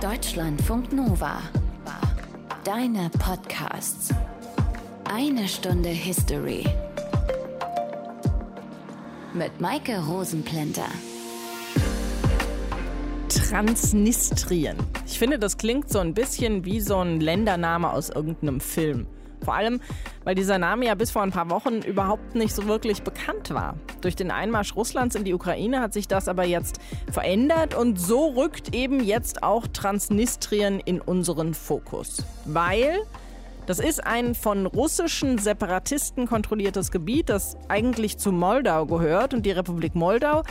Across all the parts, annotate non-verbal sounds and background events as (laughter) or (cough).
Deutschlandfunk Nova. Deine Podcasts. Eine Stunde History. Mit Maike Rosenplanter. Transnistrien. Ich finde, das klingt so ein bisschen wie so ein Ländername aus irgendeinem Film. Vor allem, weil dieser Name ja bis vor ein paar Wochen überhaupt nicht so wirklich bekannt war. Durch den Einmarsch Russlands in die Ukraine hat sich das aber jetzt verändert und so rückt eben jetzt auch Transnistrien in unseren Fokus. Weil das ist ein von russischen Separatisten kontrolliertes Gebiet, das eigentlich zu Moldau gehört. Und die Republik Moldau,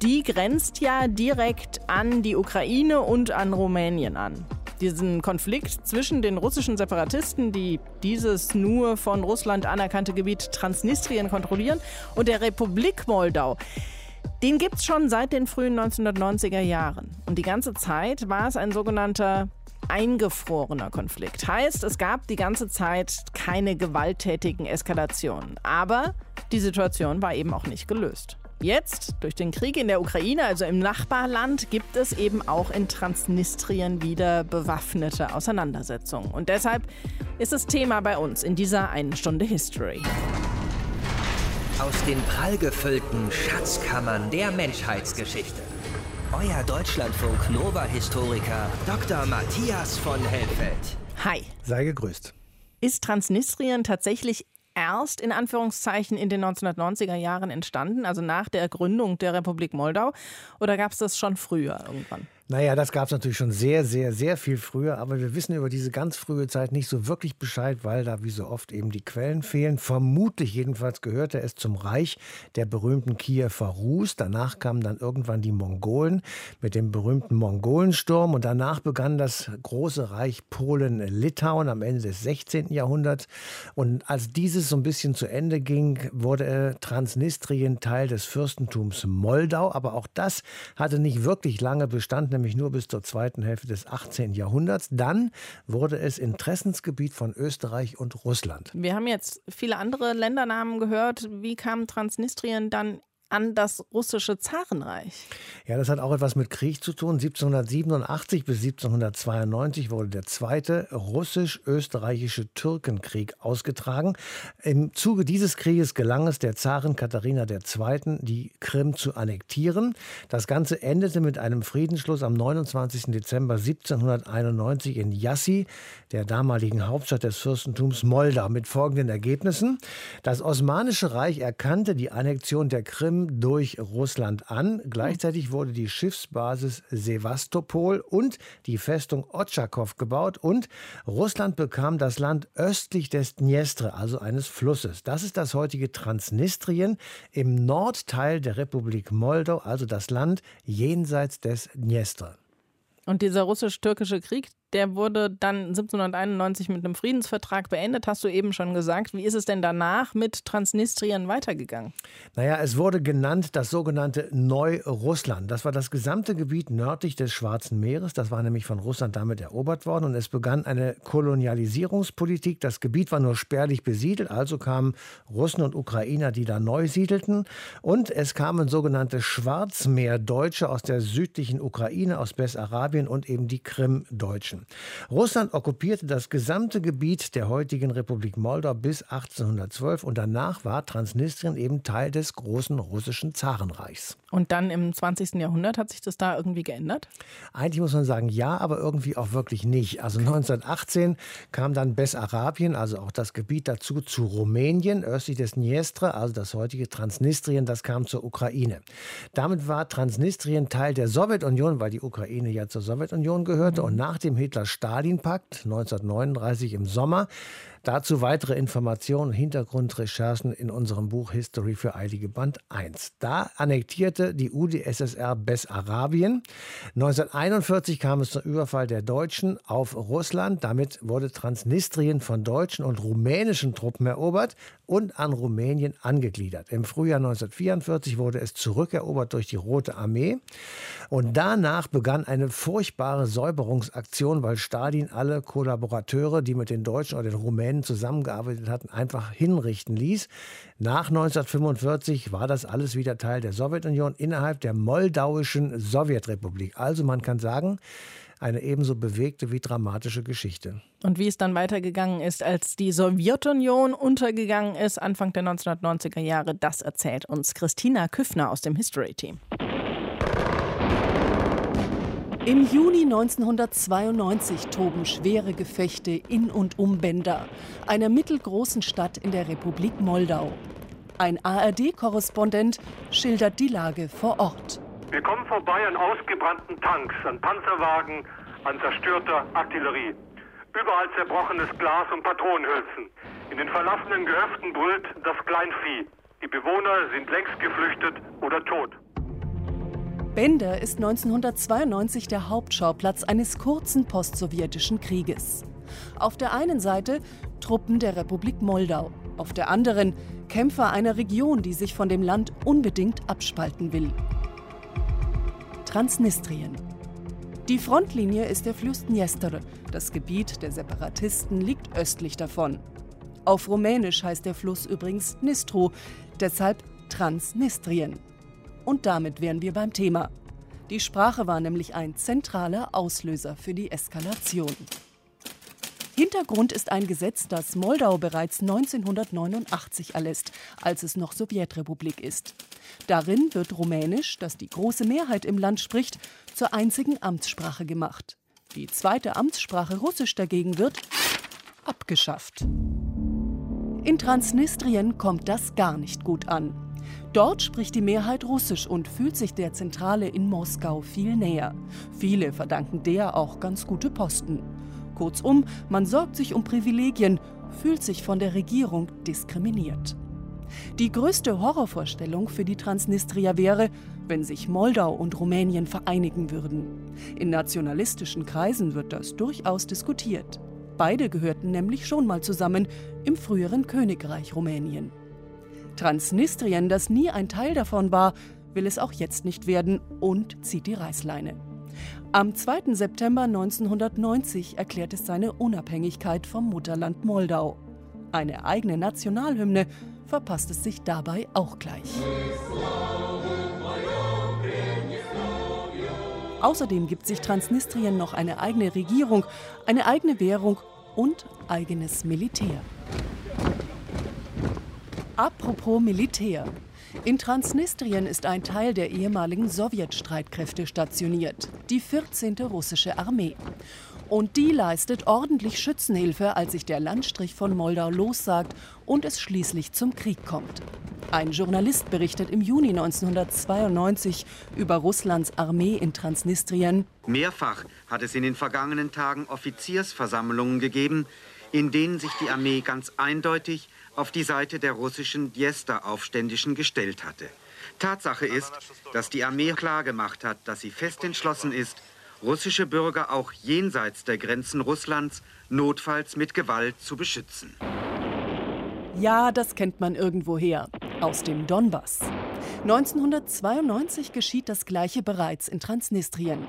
die grenzt ja direkt an die Ukraine und an Rumänien an diesen Konflikt zwischen den russischen Separatisten, die dieses nur von Russland anerkannte Gebiet Transnistrien kontrollieren, und der Republik Moldau. Den gibt es schon seit den frühen 1990er Jahren. Und die ganze Zeit war es ein sogenannter eingefrorener Konflikt. Heißt, es gab die ganze Zeit keine gewalttätigen Eskalationen. Aber die Situation war eben auch nicht gelöst. Jetzt, durch den Krieg in der Ukraine, also im Nachbarland, gibt es eben auch in Transnistrien wieder bewaffnete Auseinandersetzungen. Und deshalb ist es Thema bei uns in dieser einen Stunde History. Aus den prallgefüllten Schatzkammern der Menschheitsgeschichte. Euer Deutschlandfunk Nova-Historiker Dr. Matthias von Helfeld. Hi. Sei gegrüßt. Ist Transnistrien tatsächlich erst in Anführungszeichen in den 1990er Jahren entstanden, also nach der Gründung der Republik Moldau? Oder gab es das schon früher irgendwann? Naja, das gab es natürlich schon sehr, sehr, sehr viel früher, aber wir wissen über diese ganz frühe Zeit nicht so wirklich Bescheid, weil da wie so oft eben die Quellen fehlen. Vermutlich jedenfalls gehörte es zum Reich der berühmten Kiewer Rus. Danach kamen dann irgendwann die Mongolen mit dem berühmten Mongolensturm und danach begann das große Reich Polen-Litauen am Ende des 16. Jahrhunderts. Und als dieses so ein bisschen zu Ende ging, wurde Transnistrien Teil des Fürstentums Moldau. Aber auch das hatte nicht wirklich lange Bestand nämlich nur bis zur zweiten Hälfte des 18. Jahrhunderts. Dann wurde es Interessensgebiet von Österreich und Russland. Wir haben jetzt viele andere Ländernamen gehört. Wie kam Transnistrien dann an das russische Zarenreich. Ja, das hat auch etwas mit Krieg zu tun. 1787 bis 1792 wurde der zweite russisch-österreichische Türkenkrieg ausgetragen. Im Zuge dieses Krieges gelang es der Zarin Katharina II., die Krim zu annektieren. Das Ganze endete mit einem Friedensschluss am 29. Dezember 1791 in Jassi, der damaligen Hauptstadt des Fürstentums Moldau, mit folgenden Ergebnissen. Das Osmanische Reich erkannte die Annexion der Krim durch Russland an. Gleichzeitig wurde die Schiffsbasis Sevastopol und die Festung Otschakow gebaut und Russland bekam das Land östlich des Dniestre, also eines Flusses. Das ist das heutige Transnistrien im Nordteil der Republik Moldau, also das Land jenseits des Dniestre. Und dieser russisch-türkische Krieg, der wurde dann 1791 mit einem Friedensvertrag beendet, hast du eben schon gesagt. Wie ist es denn danach mit Transnistrien weitergegangen? Naja, es wurde genannt das sogenannte Neu-Russland. Das war das gesamte Gebiet nördlich des Schwarzen Meeres. Das war nämlich von Russland damit erobert worden. Und es begann eine Kolonialisierungspolitik. Das Gebiet war nur spärlich besiedelt. Also kamen Russen und Ukrainer, die da neu siedelten. Und es kamen sogenannte Schwarzmeerdeutsche aus der südlichen Ukraine, aus Bessarabien und eben die Krim-Deutschen. Menschen. Russland okkupierte das gesamte Gebiet der heutigen Republik Moldau bis 1812 und danach war Transnistrien eben Teil des großen russischen Zarenreichs. Und dann im 20. Jahrhundert hat sich das da irgendwie geändert? Eigentlich muss man sagen, ja, aber irgendwie auch wirklich nicht. Also 1918 kam dann Bessarabien, also auch das Gebiet dazu, zu Rumänien, östlich des Dniestre, also das heutige Transnistrien, das kam zur Ukraine. Damit war Transnistrien Teil der Sowjetunion, weil die Ukraine ja zur Sowjetunion gehörte. Mhm. Und nach dem Hitler-Stalin-Pakt 1939 im Sommer Dazu weitere Informationen und Hintergrundrecherchen in unserem Buch History für Eilige Band 1. Da annektierte die UdSSR Bessarabien. 1941 kam es zum Überfall der Deutschen auf Russland. Damit wurde Transnistrien von deutschen und rumänischen Truppen erobert und an Rumänien angegliedert. Im Frühjahr 1944 wurde es zurückerobert durch die Rote Armee. Und danach begann eine furchtbare Säuberungsaktion, weil Stalin alle Kollaborateure, die mit den Deutschen oder den Rumänen Rumänen zusammengearbeitet hatten, einfach hinrichten ließ. Nach 1945 war das alles wieder Teil der Sowjetunion innerhalb der moldauischen Sowjetrepublik. Also man kann sagen, eine ebenso bewegte wie dramatische Geschichte. Und wie es dann weitergegangen ist, als die Sowjetunion untergegangen ist, Anfang der 1990er Jahre, das erzählt uns Christina Küffner aus dem History Team. Im Juni 1992 toben schwere Gefechte in und um Bender, einer mittelgroßen Stadt in der Republik Moldau. Ein ARD-Korrespondent schildert die Lage vor Ort. Wir kommen vorbei an ausgebrannten Tanks, an Panzerwagen, an zerstörter Artillerie. Überall zerbrochenes Glas und Patronenhülsen. In den verlassenen Gehöften brüllt das Kleinvieh. Die Bewohner sind längst geflüchtet oder tot. Bender ist 1992 der Hauptschauplatz eines kurzen postsowjetischen Krieges. Auf der einen Seite Truppen der Republik Moldau, auf der anderen Kämpfer einer Region, die sich von dem Land unbedingt abspalten will. Transnistrien. Die Frontlinie ist der Fluss Dniester. Das Gebiet der Separatisten liegt östlich davon. Auf Rumänisch heißt der Fluss übrigens Nistru, deshalb Transnistrien. Und damit wären wir beim Thema. Die Sprache war nämlich ein zentraler Auslöser für die Eskalation. Hintergrund ist ein Gesetz, das Moldau bereits 1989 erlässt, als es noch Sowjetrepublik ist. Darin wird Rumänisch, das die große Mehrheit im Land spricht, zur einzigen Amtssprache gemacht. Die zweite Amtssprache Russisch dagegen wird abgeschafft. In Transnistrien kommt das gar nicht gut an. Dort spricht die Mehrheit Russisch und fühlt sich der Zentrale in Moskau viel näher. Viele verdanken der auch ganz gute Posten. Kurzum, man sorgt sich um Privilegien, fühlt sich von der Regierung diskriminiert. Die größte Horrorvorstellung für die Transnistrier wäre, wenn sich Moldau und Rumänien vereinigen würden. In nationalistischen Kreisen wird das durchaus diskutiert. Beide gehörten nämlich schon mal zusammen im früheren Königreich Rumänien. Transnistrien, das nie ein Teil davon war, will es auch jetzt nicht werden und zieht die Reißleine. Am 2. September 1990 erklärt es seine Unabhängigkeit vom Mutterland Moldau. Eine eigene Nationalhymne verpasst es sich dabei auch gleich. Außerdem gibt sich Transnistrien noch eine eigene Regierung, eine eigene Währung und eigenes Militär. Apropos Militär. In Transnistrien ist ein Teil der ehemaligen Sowjetstreitkräfte stationiert, die 14. russische Armee. Und die leistet ordentlich Schützenhilfe, als sich der Landstrich von Moldau lossagt und es schließlich zum Krieg kommt. Ein Journalist berichtet im Juni 1992 über Russlands Armee in Transnistrien. Mehrfach hat es in den vergangenen Tagen Offiziersversammlungen gegeben, in denen sich die Armee ganz eindeutig auf die Seite der russischen Djester-Aufständischen gestellt hatte. Tatsache ist, dass die Armee klargemacht hat, dass sie fest entschlossen ist, russische Bürger auch jenseits der Grenzen Russlands notfalls mit Gewalt zu beschützen. Ja, das kennt man irgendwoher, aus dem Donbass. 1992 geschieht das gleiche bereits in Transnistrien.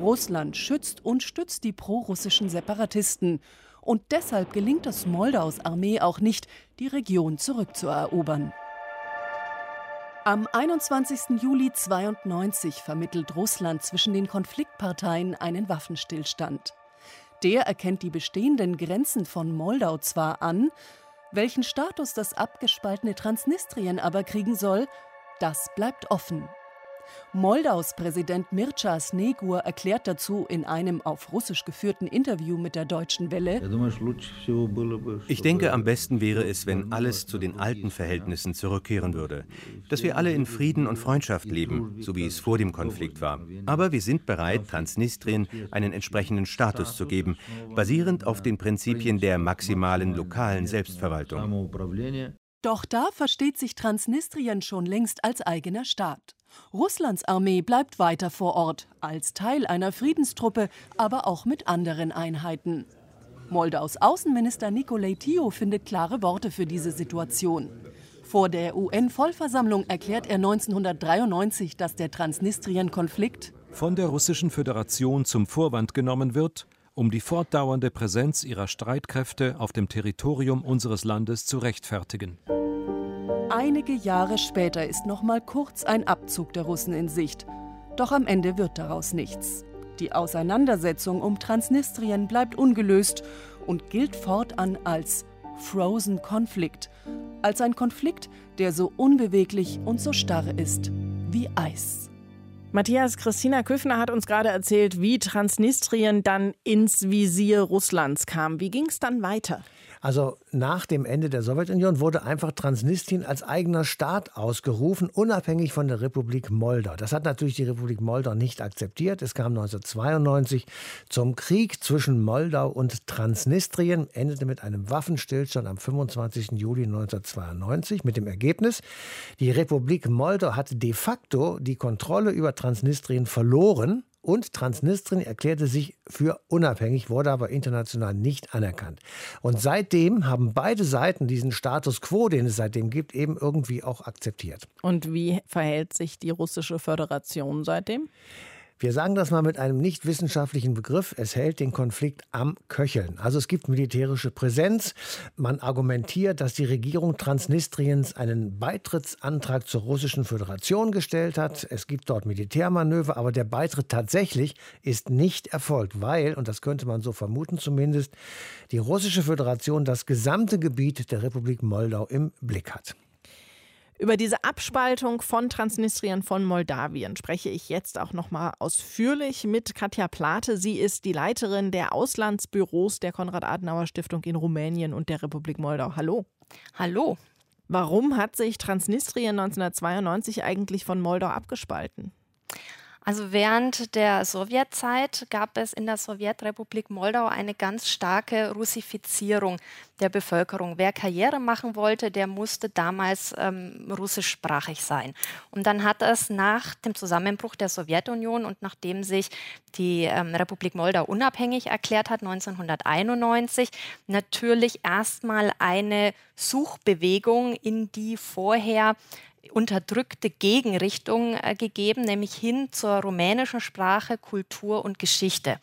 Russland schützt und stützt die prorussischen Separatisten und deshalb gelingt es Moldaus Armee auch nicht, die Region zurückzuerobern. Am 21. Juli 1992 vermittelt Russland zwischen den Konfliktparteien einen Waffenstillstand. Der erkennt die bestehenden Grenzen von Moldau zwar an, welchen Status das abgespaltene Transnistrien aber kriegen soll, das bleibt offen. Moldaus Präsident Mircea Snegur erklärt dazu in einem auf Russisch geführten Interview mit der Deutschen Welle: Ich denke, am besten wäre es, wenn alles zu den alten Verhältnissen zurückkehren würde. Dass wir alle in Frieden und Freundschaft leben, so wie es vor dem Konflikt war. Aber wir sind bereit, Transnistrien einen entsprechenden Status zu geben, basierend auf den Prinzipien der maximalen lokalen Selbstverwaltung. Doch da versteht sich Transnistrien schon längst als eigener Staat. Russlands Armee bleibt weiter vor Ort, als Teil einer Friedenstruppe, aber auch mit anderen Einheiten. Moldaus Außenminister Nikolai Tio findet klare Worte für diese Situation. Vor der UN-Vollversammlung erklärt er 1993, dass der Transnistrien-Konflikt von der Russischen Föderation zum Vorwand genommen wird, um die fortdauernde Präsenz ihrer Streitkräfte auf dem Territorium unseres Landes zu rechtfertigen. Einige Jahre später ist noch mal kurz ein Abzug der Russen in Sicht. Doch am Ende wird daraus nichts. Die Auseinandersetzung um Transnistrien bleibt ungelöst und gilt fortan als Frozen Konflikt, als ein Konflikt, der so unbeweglich und so starr ist wie Eis. Matthias, Christina Köfner hat uns gerade erzählt, wie Transnistrien dann ins Visier Russlands kam. Wie ging es dann weiter? Also nach dem Ende der Sowjetunion wurde einfach Transnistrien als eigener Staat ausgerufen, unabhängig von der Republik Moldau. Das hat natürlich die Republik Moldau nicht akzeptiert. Es kam 1992 zum Krieg zwischen Moldau und Transnistrien, endete mit einem Waffenstillstand am 25. Juli 1992 mit dem Ergebnis, die Republik Moldau hat de facto die Kontrolle über Transnistrien verloren und Transnistrien erklärte sich für unabhängig, wurde aber international nicht anerkannt. Und seitdem haben beide Seiten diesen Status quo, den es seitdem gibt, eben irgendwie auch akzeptiert. Und wie verhält sich die russische Föderation seitdem? Wir sagen das mal mit einem nicht wissenschaftlichen Begriff. Es hält den Konflikt am Köcheln. Also es gibt militärische Präsenz. Man argumentiert, dass die Regierung Transnistriens einen Beitrittsantrag zur Russischen Föderation gestellt hat. Es gibt dort Militärmanöver, aber der Beitritt tatsächlich ist nicht erfolgt, weil, und das könnte man so vermuten zumindest, die Russische Föderation das gesamte Gebiet der Republik Moldau im Blick hat. Über diese Abspaltung von Transnistrien von Moldawien spreche ich jetzt auch noch mal ausführlich mit Katja Plate. Sie ist die Leiterin der Auslandsbüros der Konrad-Adenauer-Stiftung in Rumänien und der Republik Moldau. Hallo. Hallo. Warum hat sich Transnistrien 1992 eigentlich von Moldau abgespalten? Also während der Sowjetzeit gab es in der Sowjetrepublik Moldau eine ganz starke Russifizierung der Bevölkerung. Wer Karriere machen wollte, der musste damals ähm, russischsprachig sein. Und dann hat es nach dem Zusammenbruch der Sowjetunion und nachdem sich die ähm, Republik Moldau unabhängig erklärt hat, 1991, natürlich erstmal eine Suchbewegung in die vorher unterdrückte Gegenrichtung äh, gegeben, nämlich hin zur rumänischen Sprache, Kultur und Geschichte.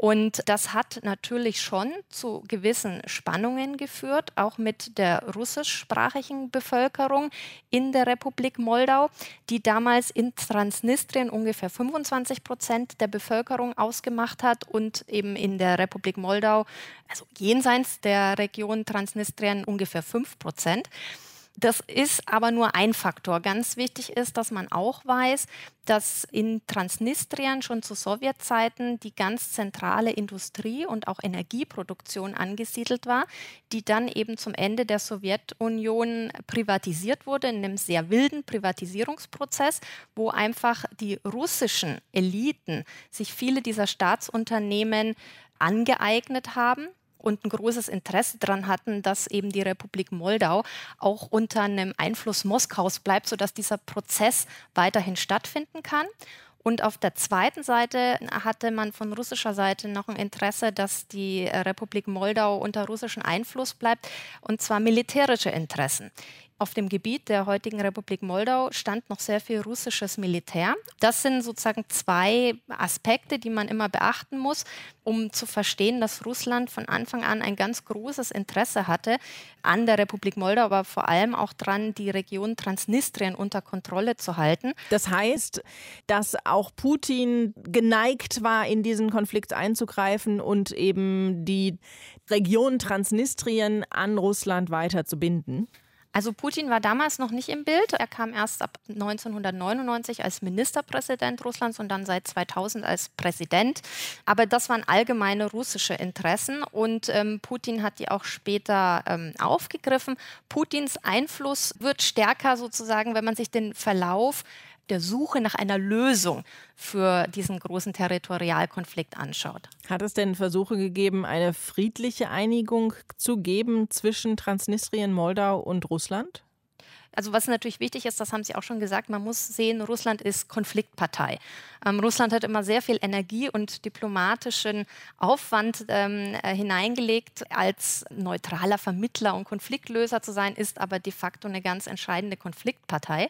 Und das hat natürlich schon zu gewissen Spannungen geführt, auch mit der russischsprachigen Bevölkerung in der Republik Moldau, die damals in Transnistrien ungefähr 25 Prozent der Bevölkerung ausgemacht hat und eben in der Republik Moldau, also jenseits der Region Transnistrien, ungefähr 5 Prozent. Das ist aber nur ein Faktor. Ganz wichtig ist, dass man auch weiß, dass in Transnistrien schon zu Sowjetzeiten die ganz zentrale Industrie und auch Energieproduktion angesiedelt war, die dann eben zum Ende der Sowjetunion privatisiert wurde in einem sehr wilden Privatisierungsprozess, wo einfach die russischen Eliten sich viele dieser Staatsunternehmen angeeignet haben und ein großes Interesse daran hatten, dass eben die Republik Moldau auch unter einem Einfluss Moskaus bleibt, sodass dieser Prozess weiterhin stattfinden kann. Und auf der zweiten Seite hatte man von russischer Seite noch ein Interesse, dass die Republik Moldau unter russischem Einfluss bleibt, und zwar militärische Interessen. Auf dem Gebiet der heutigen Republik Moldau stand noch sehr viel russisches Militär. Das sind sozusagen zwei Aspekte, die man immer beachten muss, um zu verstehen, dass Russland von Anfang an ein ganz großes Interesse hatte an der Republik Moldau, aber vor allem auch daran, die Region Transnistrien unter Kontrolle zu halten. Das heißt, dass auch Putin geneigt war, in diesen Konflikt einzugreifen und eben die Region Transnistrien an Russland weiter zu binden? Also Putin war damals noch nicht im Bild. Er kam erst ab 1999 als Ministerpräsident Russlands und dann seit 2000 als Präsident. Aber das waren allgemeine russische Interessen und ähm, Putin hat die auch später ähm, aufgegriffen. Putins Einfluss wird stärker sozusagen, wenn man sich den Verlauf der Suche nach einer Lösung für diesen großen Territorialkonflikt anschaut. Hat es denn Versuche gegeben, eine friedliche Einigung zu geben zwischen Transnistrien, Moldau und Russland? Also was natürlich wichtig ist, das haben Sie auch schon gesagt, man muss sehen, Russland ist Konfliktpartei. Ähm, Russland hat immer sehr viel Energie und diplomatischen Aufwand ähm, äh, hineingelegt, als neutraler Vermittler und Konfliktlöser zu sein, ist aber de facto eine ganz entscheidende Konfliktpartei.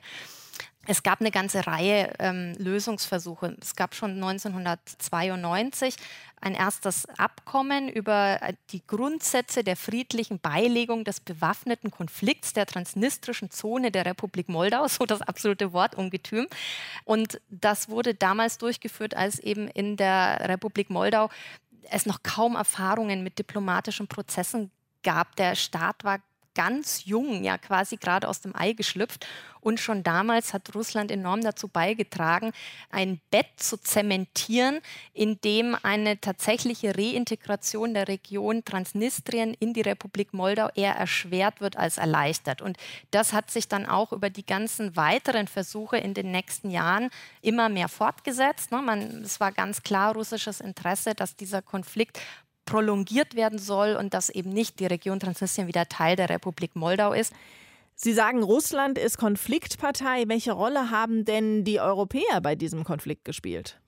Es gab eine ganze Reihe ähm, Lösungsversuche. Es gab schon 1992 ein erstes Abkommen über äh, die Grundsätze der friedlichen Beilegung des bewaffneten Konflikts der transnistrischen Zone der Republik Moldau, (laughs) so das absolute Wortungetüm. Und das wurde damals durchgeführt, als eben in der Republik Moldau es noch kaum Erfahrungen mit diplomatischen Prozessen gab. Der Staat war ganz jung, ja quasi gerade aus dem Ei geschlüpft. Und schon damals hat Russland enorm dazu beigetragen, ein Bett zu zementieren, in dem eine tatsächliche Reintegration der Region Transnistrien in die Republik Moldau eher erschwert wird als erleichtert. Und das hat sich dann auch über die ganzen weiteren Versuche in den nächsten Jahren immer mehr fortgesetzt. Ne? Man, es war ganz klar russisches Interesse, dass dieser Konflikt prolongiert werden soll und dass eben nicht die Region Transnistrien wieder Teil der Republik Moldau ist. Sie sagen, Russland ist Konfliktpartei. Welche Rolle haben denn die Europäer bei diesem Konflikt gespielt?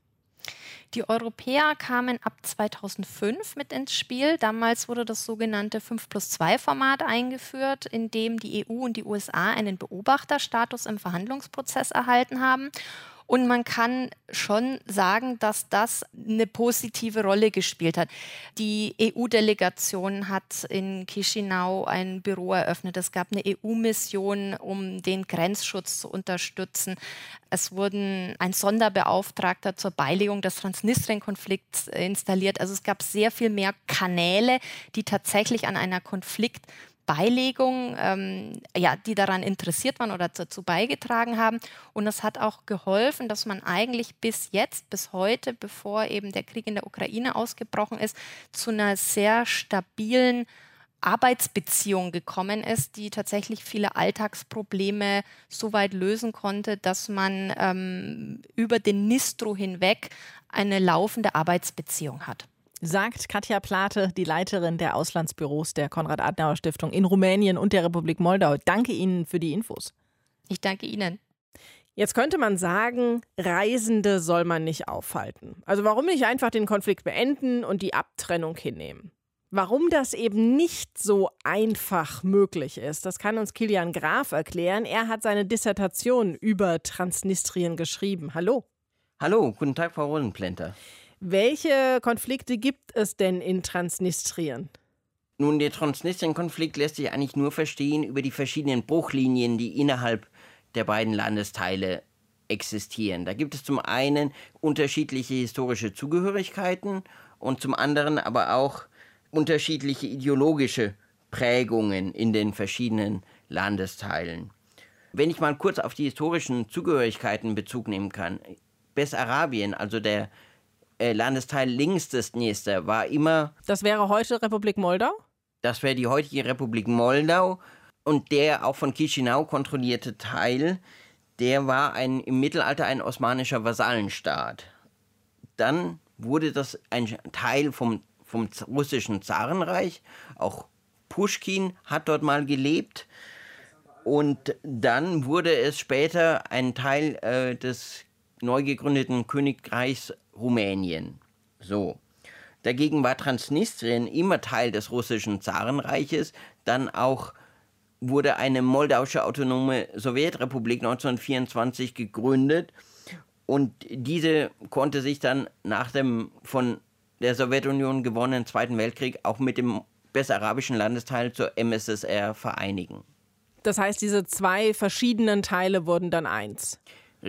Die Europäer kamen ab 2005 mit ins Spiel. Damals wurde das sogenannte 5 plus 2 Format eingeführt, in dem die EU und die USA einen Beobachterstatus im Verhandlungsprozess erhalten haben. Und man kann schon sagen, dass das eine positive Rolle gespielt hat. Die EU-Delegation hat in Chisinau ein Büro eröffnet. Es gab eine EU-Mission, um den Grenzschutz zu unterstützen. Es wurden ein Sonderbeauftragter zur Beilegung des Transnistrien-Konflikts installiert. Also es gab sehr viel mehr Kanäle, die tatsächlich an einer Konflikt Beilegung, ähm, ja, die daran interessiert waren oder dazu beigetragen haben. Und es hat auch geholfen, dass man eigentlich bis jetzt, bis heute, bevor eben der Krieg in der Ukraine ausgebrochen ist, zu einer sehr stabilen Arbeitsbeziehung gekommen ist, die tatsächlich viele Alltagsprobleme so weit lösen konnte, dass man ähm, über den Nistro hinweg eine laufende Arbeitsbeziehung hat sagt Katja Plate, die Leiterin der Auslandsbüros der Konrad-Adenauer-Stiftung in Rumänien und der Republik Moldau. Danke Ihnen für die Infos. Ich danke Ihnen. Jetzt könnte man sagen, Reisende soll man nicht aufhalten. Also warum nicht einfach den Konflikt beenden und die Abtrennung hinnehmen? Warum das eben nicht so einfach möglich ist, das kann uns Kilian Graf erklären. Er hat seine Dissertation über Transnistrien geschrieben. Hallo. Hallo, guten Tag, Frau Rosenplenter. Welche Konflikte gibt es denn in Transnistrien? Nun, der Transnistrien-Konflikt lässt sich eigentlich nur verstehen über die verschiedenen Bruchlinien, die innerhalb der beiden Landesteile existieren. Da gibt es zum einen unterschiedliche historische Zugehörigkeiten und zum anderen aber auch unterschiedliche ideologische Prägungen in den verschiedenen Landesteilen. Wenn ich mal kurz auf die historischen Zugehörigkeiten Bezug nehmen kann. Bessarabien, also der äh, Landesteil links des Dniester war immer. Das wäre heute Republik Moldau? Das wäre die heutige Republik Moldau. Und der auch von Chisinau kontrollierte Teil, der war ein, im Mittelalter ein osmanischer Vasallenstaat. Dann wurde das ein Teil vom, vom russischen Zarenreich. Auch Pushkin hat dort mal gelebt. Und dann wurde es später ein Teil äh, des neu gegründeten Königreichs Rumänien. So. Dagegen war Transnistrien immer Teil des russischen Zarenreiches, dann auch wurde eine moldauische autonome Sowjetrepublik 1924 gegründet und diese konnte sich dann nach dem von der Sowjetunion gewonnenen Zweiten Weltkrieg auch mit dem bessarabischen Landesteil zur MSSR vereinigen. Das heißt, diese zwei verschiedenen Teile wurden dann eins.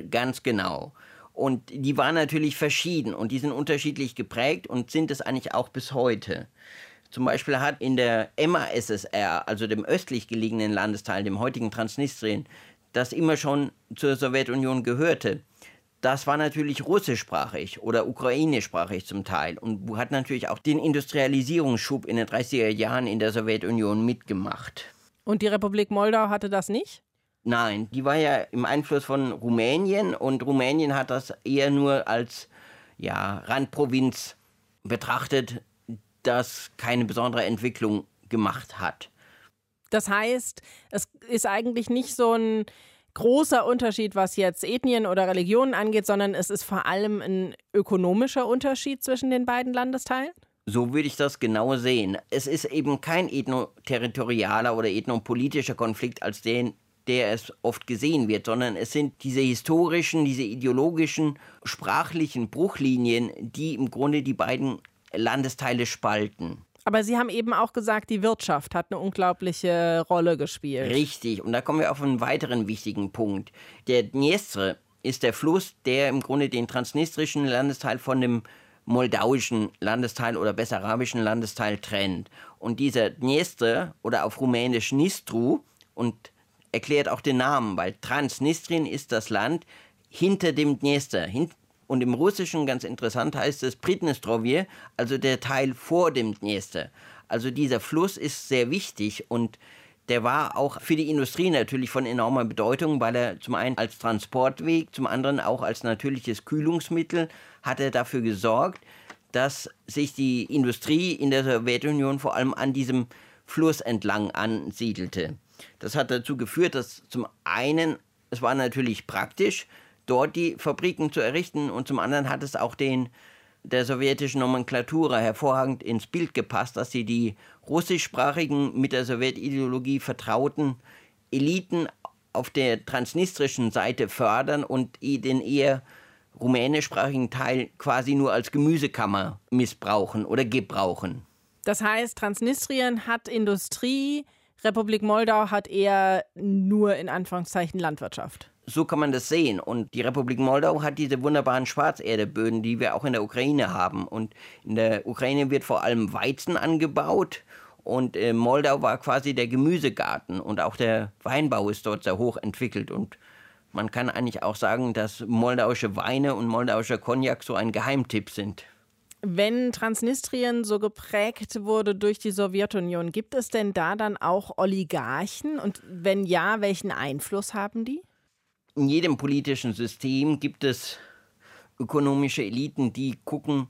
Ganz genau. Und die waren natürlich verschieden und die sind unterschiedlich geprägt und sind es eigentlich auch bis heute. Zum Beispiel hat in der MASSR, also dem östlich gelegenen Landesteil, dem heutigen Transnistrien, das immer schon zur Sowjetunion gehörte, das war natürlich russischsprachig oder ukrainischsprachig zum Teil und hat natürlich auch den Industrialisierungsschub in den 30er Jahren in der Sowjetunion mitgemacht. Und die Republik Moldau hatte das nicht? Nein, die war ja im Einfluss von Rumänien und Rumänien hat das eher nur als ja, Randprovinz betrachtet, das keine besondere Entwicklung gemacht hat. Das heißt, es ist eigentlich nicht so ein großer Unterschied, was jetzt Ethnien oder Religionen angeht, sondern es ist vor allem ein ökonomischer Unterschied zwischen den beiden Landesteilen? So würde ich das genau sehen. Es ist eben kein ethnoterritorialer oder ethnopolitischer Konflikt, als den der es oft gesehen wird, sondern es sind diese historischen, diese ideologischen, sprachlichen Bruchlinien, die im Grunde die beiden Landesteile spalten. Aber Sie haben eben auch gesagt, die Wirtschaft hat eine unglaubliche Rolle gespielt. Richtig, und da kommen wir auf einen weiteren wichtigen Punkt. Der Dniestre ist der Fluss, der im Grunde den transnistrischen Landesteil von dem moldauischen Landesteil oder bessarabischen Landesteil trennt. Und dieser Dniestre oder auf Rumänisch Nistru und erklärt auch den Namen, weil Transnistrien ist das Land hinter dem Dniester. Und im Russischen, ganz interessant, heißt es Pridnestrovje, also der Teil vor dem Dniester. Also dieser Fluss ist sehr wichtig und der war auch für die Industrie natürlich von enormer Bedeutung, weil er zum einen als Transportweg, zum anderen auch als natürliches Kühlungsmittel hat er dafür gesorgt, dass sich die Industrie in der Sowjetunion vor allem an diesem Fluss entlang ansiedelte. Das hat dazu geführt, dass zum einen, es war natürlich praktisch, dort die Fabriken zu errichten und zum anderen hat es auch den der sowjetischen Nomenklatura hervorragend ins Bild gepasst, dass sie die russischsprachigen, mit der Sowjetideologie vertrauten Eliten auf der transnistrischen Seite fördern und den eher rumänischsprachigen Teil quasi nur als Gemüsekammer missbrauchen oder gebrauchen. Das heißt, Transnistrien hat Industrie, Republik Moldau hat eher nur in Anführungszeichen Landwirtschaft. So kann man das sehen. Und die Republik Moldau hat diese wunderbaren Schwarzerdeböden, die wir auch in der Ukraine haben. Und in der Ukraine wird vor allem Weizen angebaut. Und äh, Moldau war quasi der Gemüsegarten. Und auch der Weinbau ist dort sehr hoch entwickelt. Und man kann eigentlich auch sagen, dass moldauische Weine und moldauischer Cognac so ein Geheimtipp sind. Wenn Transnistrien so geprägt wurde durch die Sowjetunion, gibt es denn da dann auch Oligarchen? Und wenn ja, welchen Einfluss haben die? In jedem politischen System gibt es ökonomische Eliten, die gucken,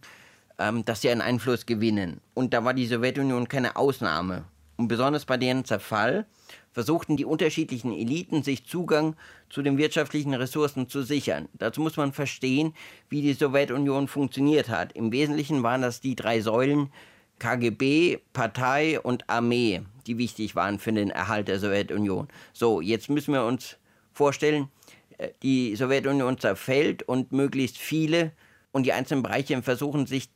ähm, dass sie einen Einfluss gewinnen. Und da war die Sowjetunion keine Ausnahme. Und besonders bei deren Zerfall versuchten die unterschiedlichen Eliten, sich Zugang zu den wirtschaftlichen Ressourcen zu sichern. Dazu muss man verstehen, wie die Sowjetunion funktioniert hat. Im Wesentlichen waren das die drei Säulen KGB, Partei und Armee, die wichtig waren für den Erhalt der Sowjetunion. So, jetzt müssen wir uns vorstellen, äh, die Sowjetunion zerfällt und möglichst viele und die einzelnen Bereiche versuchen sich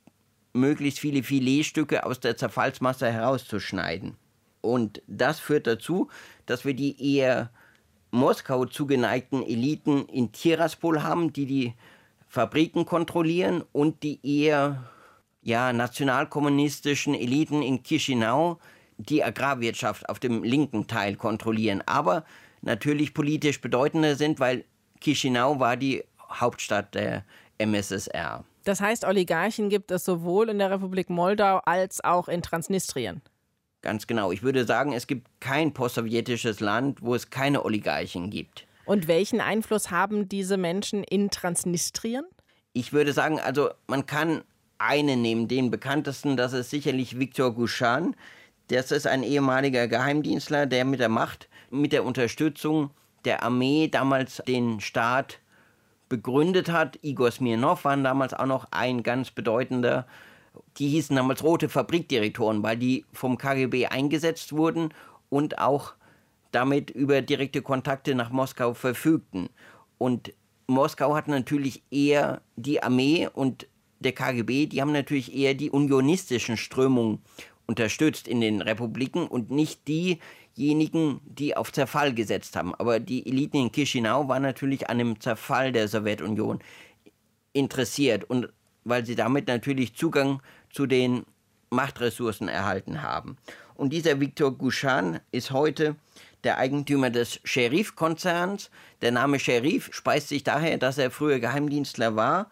möglichst viele Filetstücke aus der Zerfallsmasse herauszuschneiden. Und das führt dazu, dass wir die eher Moskau zugeneigten Eliten in Tiraspol haben, die die Fabriken kontrollieren und die eher ja, nationalkommunistischen Eliten in Chisinau die Agrarwirtschaft auf dem linken Teil kontrollieren, aber natürlich politisch bedeutender sind, weil Chisinau war die Hauptstadt der MSSR. Das heißt, Oligarchen gibt es sowohl in der Republik Moldau als auch in Transnistrien. Ganz genau. Ich würde sagen, es gibt kein postsowjetisches Land, wo es keine Oligarchen gibt. Und welchen Einfluss haben diese Menschen in Transnistrien? Ich würde sagen, also man kann einen nehmen, den bekanntesten, das ist sicherlich Viktor Guschan. Das ist ein ehemaliger Geheimdienstler, der mit der Macht, mit der Unterstützung der Armee damals den Staat begründet hat. Igor Smirnov war damals auch noch ein ganz bedeutender die hießen damals rote Fabrikdirektoren, weil die vom KGB eingesetzt wurden und auch damit über direkte Kontakte nach Moskau verfügten. Und Moskau hat natürlich eher die Armee und der KGB, die haben natürlich eher die unionistischen Strömungen unterstützt in den Republiken und nicht diejenigen, die auf Zerfall gesetzt haben. Aber die Eliten in Chisinau waren natürlich an dem Zerfall der Sowjetunion interessiert und weil sie damit natürlich Zugang zu den Machtressourcen erhalten haben. Und dieser Viktor Guschan ist heute der Eigentümer des Sheriff-Konzerns. Der Name Sheriff speist sich daher, dass er früher Geheimdienstler war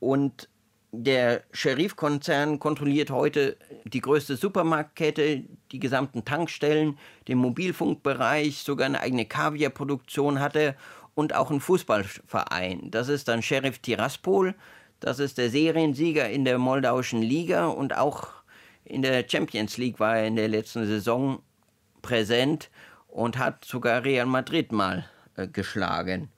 und der Sheriff-Konzern kontrolliert heute die größte Supermarktkette, die gesamten Tankstellen, den Mobilfunkbereich, sogar eine eigene Kaviarproduktion hatte und auch einen Fußballverein. Das ist dann Sheriff Tiraspol. Das ist der Seriensieger in der moldauischen Liga und auch in der Champions League war er in der letzten Saison präsent und hat sogar Real Madrid mal äh, geschlagen.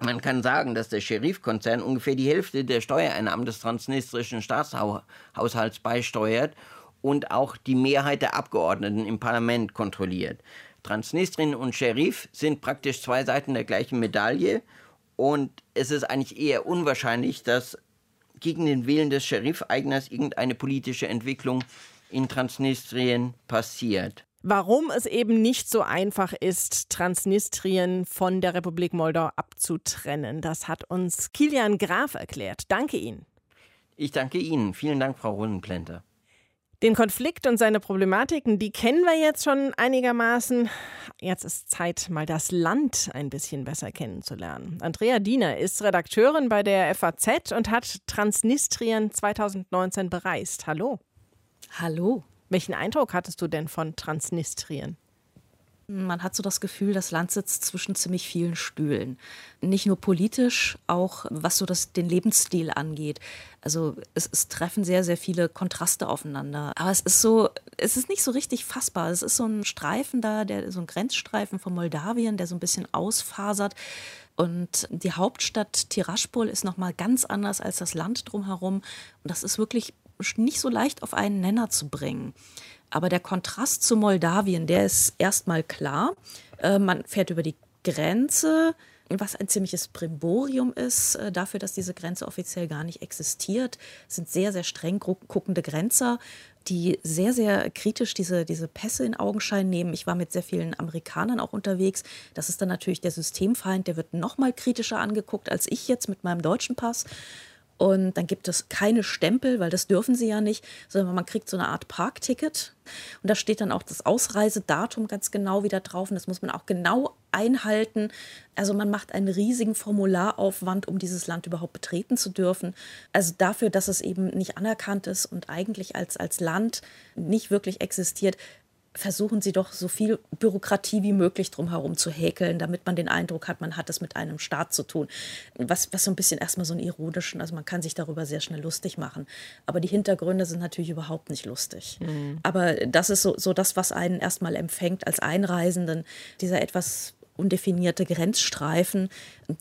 Man kann sagen, dass der Sheriff-Konzern ungefähr die Hälfte der Steuereinnahmen des transnistrischen Staatshaushalts beisteuert und auch die Mehrheit der Abgeordneten im Parlament kontrolliert. Transnistrien und Sheriff sind praktisch zwei Seiten der gleichen Medaille und es ist eigentlich eher unwahrscheinlich, dass gegen den Willen des Sheriff-Eigners irgendeine politische Entwicklung in Transnistrien passiert. Warum es eben nicht so einfach ist, Transnistrien von der Republik Moldau abzutrennen, das hat uns Kilian Graf erklärt. Danke Ihnen. Ich danke Ihnen. Vielen Dank, Frau Rundenplenter. Den Konflikt und seine Problematiken, die kennen wir jetzt schon einigermaßen. Jetzt ist Zeit, mal das Land ein bisschen besser kennenzulernen. Andrea Diener ist Redakteurin bei der FAZ und hat Transnistrien 2019 bereist. Hallo. Hallo. Welchen Eindruck hattest du denn von Transnistrien? Man hat so das Gefühl, das Land sitzt zwischen ziemlich vielen Stühlen. Nicht nur politisch, auch was so das, den Lebensstil angeht. Also es, es, treffen sehr, sehr viele Kontraste aufeinander. Aber es ist so, es ist nicht so richtig fassbar. Es ist so ein Streifen da, der, so ein Grenzstreifen von Moldawien, der so ein bisschen ausfasert. Und die Hauptstadt Tiraspol ist nochmal ganz anders als das Land drumherum. Und das ist wirklich nicht so leicht auf einen Nenner zu bringen. Aber der Kontrast zu Moldawien, der ist erstmal klar. Äh, man fährt über die Grenze, was ein ziemliches Brimborium ist, äh, dafür, dass diese Grenze offiziell gar nicht existiert. Es sind sehr, sehr streng guckende Grenzer, die sehr, sehr kritisch diese, diese Pässe in Augenschein nehmen. Ich war mit sehr vielen Amerikanern auch unterwegs. Das ist dann natürlich der Systemfeind, der wird noch mal kritischer angeguckt als ich jetzt mit meinem deutschen Pass. Und dann gibt es keine Stempel, weil das dürfen sie ja nicht, sondern man kriegt so eine Art Parkticket. Und da steht dann auch das Ausreisedatum ganz genau wieder drauf. Und das muss man auch genau einhalten. Also man macht einen riesigen Formularaufwand, um dieses Land überhaupt betreten zu dürfen. Also dafür, dass es eben nicht anerkannt ist und eigentlich als, als Land nicht wirklich existiert, versuchen Sie doch so viel Bürokratie wie möglich drumherum zu häkeln, damit man den Eindruck hat, man hat es mit einem Staat zu tun. Was, was so ein bisschen erstmal so einen ironischen, also man kann sich darüber sehr schnell lustig machen. Aber die Hintergründe sind natürlich überhaupt nicht lustig. Mhm. Aber das ist so, so das, was einen erstmal empfängt als Einreisenden, dieser etwas undefinierte Grenzstreifen,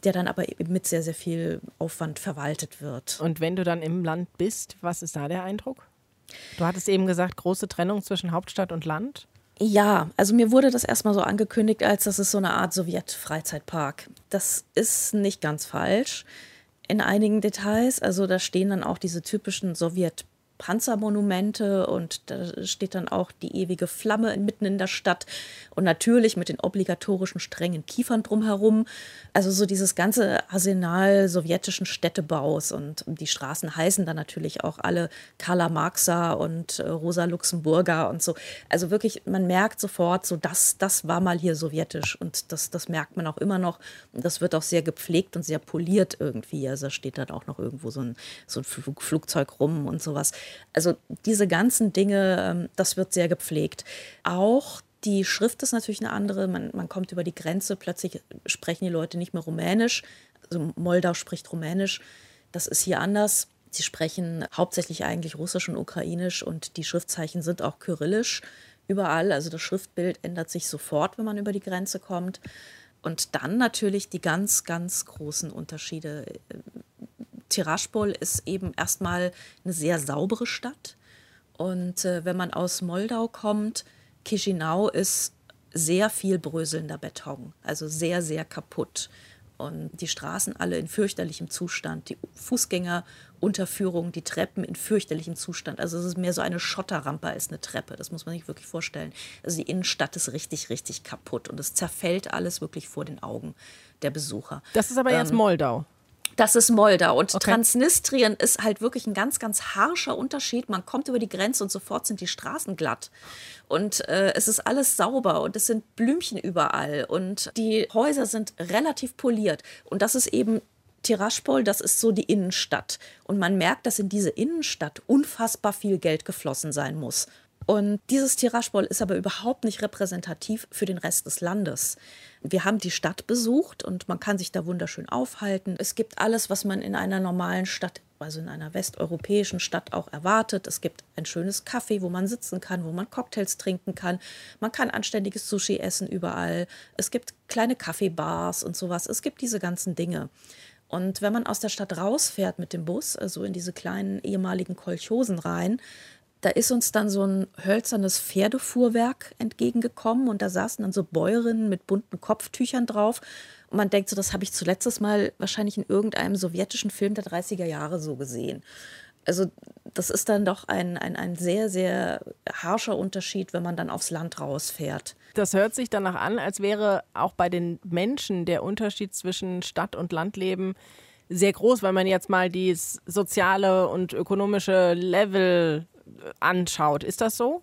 der dann aber mit sehr, sehr viel Aufwand verwaltet wird. Und wenn du dann im Land bist, was ist da der Eindruck? Du hattest eben gesagt, große Trennung zwischen Hauptstadt und Land. Ja, also mir wurde das erstmal so angekündigt, als das ist so eine Art Sowjet-Freizeitpark. Das ist nicht ganz falsch in einigen Details. Also da stehen dann auch diese typischen Sowjet- Panzermonumente und da steht dann auch die ewige Flamme mitten in der Stadt und natürlich mit den obligatorischen strengen Kiefern drumherum. Also so dieses ganze Arsenal sowjetischen Städtebaus und die Straßen heißen dann natürlich auch alle Karla Marxa und äh, Rosa Luxemburger und so. Also wirklich, man merkt sofort, so das, das war mal hier sowjetisch und das, das merkt man auch immer noch. Und das wird auch sehr gepflegt und sehr poliert irgendwie. Also da steht dann auch noch irgendwo so ein, so ein Flugzeug rum und sowas. Also diese ganzen Dinge, ähm, das wird sehr gepflegt. Auch die Schrift ist natürlich eine andere. Man, man kommt über die Grenze, plötzlich sprechen die Leute nicht mehr Rumänisch. Also Moldau spricht Rumänisch. Das ist hier anders. Sie sprechen hauptsächlich eigentlich Russisch und Ukrainisch und die Schriftzeichen sind auch kyrillisch überall. Also das Schriftbild ändert sich sofort, wenn man über die Grenze kommt. Und dann natürlich die ganz, ganz großen Unterschiede Tiraspol ist eben erstmal eine sehr saubere Stadt. Und äh, wenn man aus Moldau kommt, Chisinau ist sehr viel bröselnder Beton, also sehr, sehr kaputt. Und die Straßen alle in fürchterlichem Zustand, die Fußgängerunterführung, die Treppen in fürchterlichem Zustand. Also es ist mehr so eine Schotterrampe als eine Treppe, das muss man sich wirklich vorstellen. Also die Innenstadt ist richtig, richtig kaputt und es zerfällt alles wirklich vor den Augen der Besucher. Das ist aber ähm, jetzt Moldau. Das ist Moldau. Und okay. Transnistrien ist halt wirklich ein ganz, ganz harscher Unterschied. Man kommt über die Grenze und sofort sind die Straßen glatt. Und äh, es ist alles sauber und es sind Blümchen überall. Und die Häuser sind relativ poliert. Und das ist eben Tiraspol, das ist so die Innenstadt. Und man merkt, dass in diese Innenstadt unfassbar viel Geld geflossen sein muss. Und dieses Tiraspol ist aber überhaupt nicht repräsentativ für den Rest des Landes. Wir haben die Stadt besucht und man kann sich da wunderschön aufhalten. Es gibt alles, was man in einer normalen Stadt, also in einer westeuropäischen Stadt auch erwartet. Es gibt ein schönes Café, wo man sitzen kann, wo man Cocktails trinken kann. Man kann anständiges Sushi essen überall. Es gibt kleine Kaffeebars und sowas. Es gibt diese ganzen Dinge. Und wenn man aus der Stadt rausfährt mit dem Bus, also in diese kleinen ehemaligen Kolchosen rein, da ist uns dann so ein hölzernes Pferdefuhrwerk entgegengekommen und da saßen dann so Bäuerinnen mit bunten Kopftüchern drauf Und man denkt so, das habe ich zuletzt mal wahrscheinlich in irgendeinem sowjetischen Film der 30er Jahre so gesehen. Also das ist dann doch ein, ein, ein sehr, sehr harscher Unterschied, wenn man dann aufs Land rausfährt. Das hört sich danach an, als wäre auch bei den Menschen der Unterschied zwischen Stadt- und Landleben sehr groß, wenn man jetzt mal das soziale und ökonomische Level anschaut. Ist das so?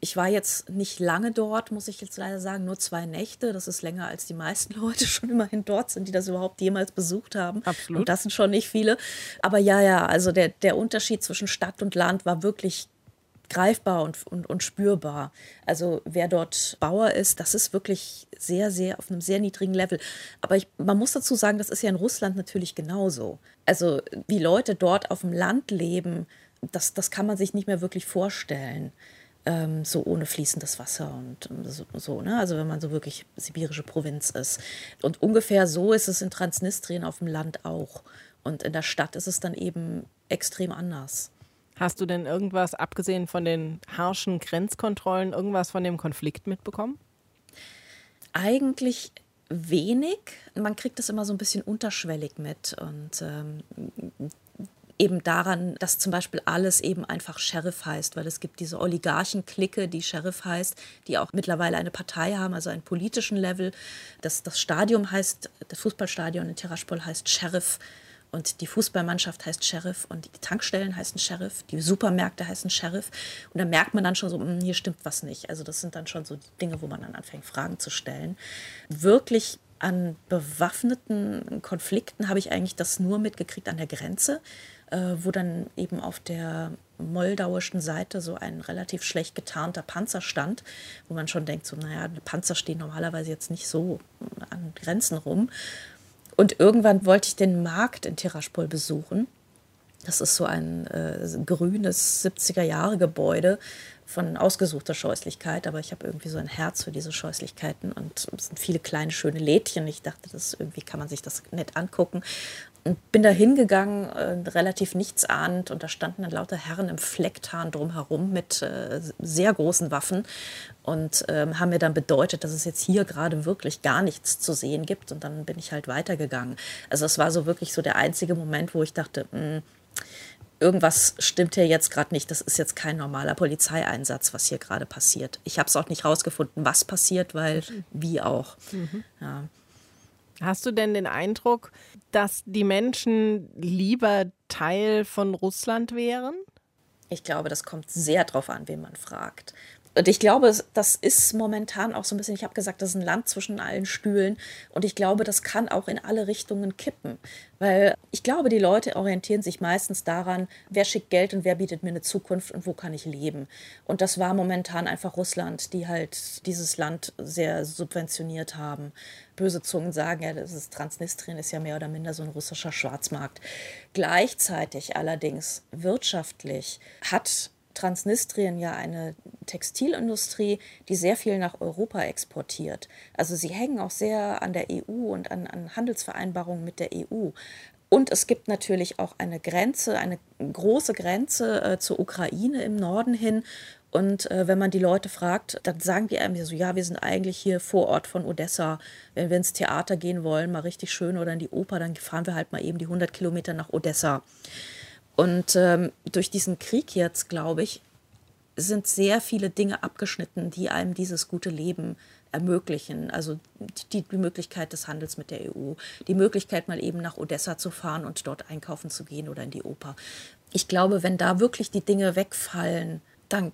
Ich war jetzt nicht lange dort, muss ich jetzt leider sagen, nur zwei Nächte. Das ist länger als die meisten (laughs) Leute schon immerhin dort sind, die das überhaupt jemals besucht haben. Absolut. Und das sind schon nicht viele. Aber ja, ja, also der, der Unterschied zwischen Stadt und Land war wirklich greifbar und, und, und spürbar. Also wer dort Bauer ist, das ist wirklich sehr, sehr auf einem sehr niedrigen Level. Aber ich, man muss dazu sagen, das ist ja in Russland natürlich genauso. Also wie Leute dort auf dem Land leben, das, das kann man sich nicht mehr wirklich vorstellen ähm, so ohne fließendes Wasser und so, so, ne? Also wenn man so wirklich sibirische Provinz ist. Und ungefähr so ist es in Transnistrien auf dem Land auch. Und in der Stadt ist es dann eben extrem anders. Hast du denn irgendwas, abgesehen von den harschen Grenzkontrollen, irgendwas von dem Konflikt mitbekommen? Eigentlich wenig. Man kriegt das immer so ein bisschen unterschwellig mit. Und ähm, eben daran, dass zum Beispiel alles eben einfach Sheriff heißt, weil es gibt diese Oligarchenklicke, die Sheriff heißt, die auch mittlerweile eine Partei haben, also einen politischen Level. Das, das Stadion heißt, das Fußballstadion in Tiraspol heißt Sheriff und die Fußballmannschaft heißt Sheriff und die Tankstellen heißen Sheriff, die Supermärkte heißen Sheriff. Und da merkt man dann schon so, hm, hier stimmt was nicht. Also das sind dann schon so Dinge, wo man dann anfängt, Fragen zu stellen. Wirklich an bewaffneten Konflikten habe ich eigentlich das nur mitgekriegt an der Grenze äh, wo dann eben auf der moldauischen Seite so ein relativ schlecht getarnter Panzer stand, wo man schon denkt, so, naja, Panzer stehen normalerweise jetzt nicht so an Grenzen rum. Und irgendwann wollte ich den Markt in Tiraspol besuchen. Das ist so ein äh, grünes 70er-Jahre-Gebäude von ausgesuchter Scheußlichkeit, aber ich habe irgendwie so ein Herz für diese Scheußlichkeiten und es sind viele kleine schöne Lädchen. Ich dachte, das irgendwie kann man sich das nett angucken bin da hingegangen, äh, relativ nichtsahnend, und da standen dann lauter Herren im Flecktarn drumherum mit äh, sehr großen Waffen und ähm, haben mir dann bedeutet, dass es jetzt hier gerade wirklich gar nichts zu sehen gibt. Und dann bin ich halt weitergegangen. Also es war so wirklich so der einzige Moment, wo ich dachte, mh, hm, irgendwas stimmt hier jetzt gerade nicht. Das ist jetzt kein normaler Polizeieinsatz, was hier gerade passiert. Ich habe es auch nicht rausgefunden, was passiert, weil wie auch. Mhm. Ja. Hast du denn den Eindruck, dass die Menschen lieber Teil von Russland wären? Ich glaube, das kommt sehr drauf an, wen man fragt. Und ich glaube, das ist momentan auch so ein bisschen, ich habe gesagt, das ist ein Land zwischen allen Stühlen. Und ich glaube, das kann auch in alle Richtungen kippen. Weil ich glaube, die Leute orientieren sich meistens daran, wer schickt Geld und wer bietet mir eine Zukunft und wo kann ich leben. Und das war momentan einfach Russland, die halt dieses Land sehr subventioniert haben. Böse Zungen sagen, ja, das ist Transnistrien ist ja mehr oder minder so ein russischer Schwarzmarkt. Gleichzeitig allerdings wirtschaftlich hat Transnistrien ja eine Textilindustrie, die sehr viel nach Europa exportiert. Also sie hängen auch sehr an der EU und an, an Handelsvereinbarungen mit der EU. Und es gibt natürlich auch eine Grenze, eine große Grenze äh, zur Ukraine im Norden hin. Und äh, wenn man die Leute fragt, dann sagen die einem so, ja, wir sind eigentlich hier vor Ort von Odessa. Wenn wir ins Theater gehen wollen, mal richtig schön oder in die Oper, dann fahren wir halt mal eben die 100 Kilometer nach Odessa. Und ähm, durch diesen Krieg jetzt, glaube ich, sind sehr viele Dinge abgeschnitten, die einem dieses gute Leben ermöglichen. Also die, die, Möglichkeit des Handels mit der EU, die Möglichkeit mal eben nach Odessa zu fahren und dort einkaufen zu gehen oder in die Oper. Ich glaube, wenn da wirklich die Dinge wegfallen, dann